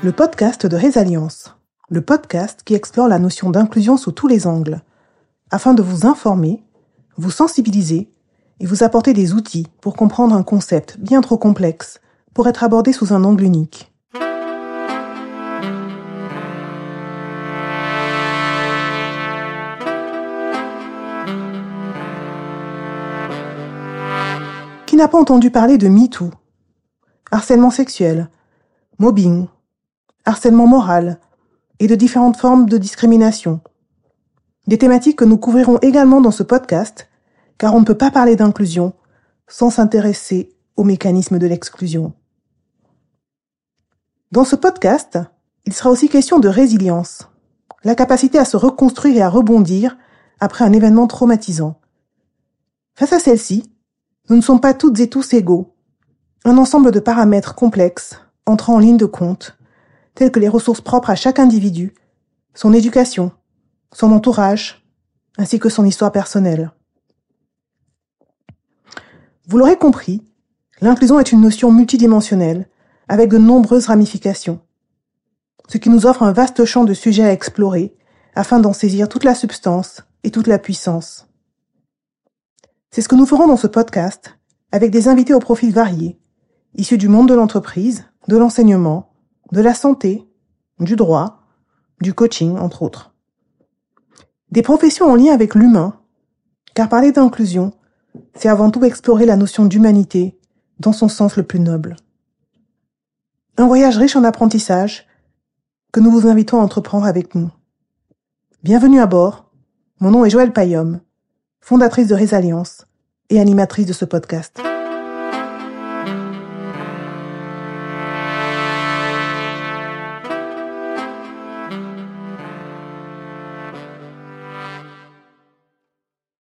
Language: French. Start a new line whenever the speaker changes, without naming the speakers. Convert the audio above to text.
le podcast de Résalience, le podcast qui explore la notion d'inclusion sous tous les angles, afin de vous informer, vous sensibiliser et vous apporter des outils pour comprendre un concept bien trop complexe pour être abordé sous un angle unique. Qui n'a pas entendu parler de MeToo? Harcèlement sexuel, mobbing, harcèlement moral et de différentes formes de discrimination. Des thématiques que nous couvrirons également dans ce podcast, car on ne peut pas parler d'inclusion sans s'intéresser aux mécanismes de l'exclusion. Dans ce podcast, il sera aussi question de résilience, la capacité à se reconstruire et à rebondir après un événement traumatisant. Face à celle-ci, nous ne sommes pas toutes et tous égaux. Un ensemble de paramètres complexes entrant en ligne de compte tels que les ressources propres à chaque individu, son éducation, son entourage, ainsi que son histoire personnelle. Vous l'aurez compris, l'inclusion est une notion multidimensionnelle, avec de nombreuses ramifications, ce qui nous offre un vaste champ de sujets à explorer afin d'en saisir toute la substance et toute la puissance. C'est ce que nous ferons dans ce podcast, avec des invités au profil variés, issus du monde de l'entreprise, de l'enseignement, de la santé, du droit, du coaching, entre autres. Des professions en lien avec l'humain, car parler d'inclusion, c'est avant tout explorer la notion d'humanité dans son sens le plus noble. Un voyage riche en apprentissage que nous vous invitons à entreprendre avec nous. Bienvenue à bord. Mon nom est Joëlle Payom, fondatrice de Résalience et animatrice de ce podcast.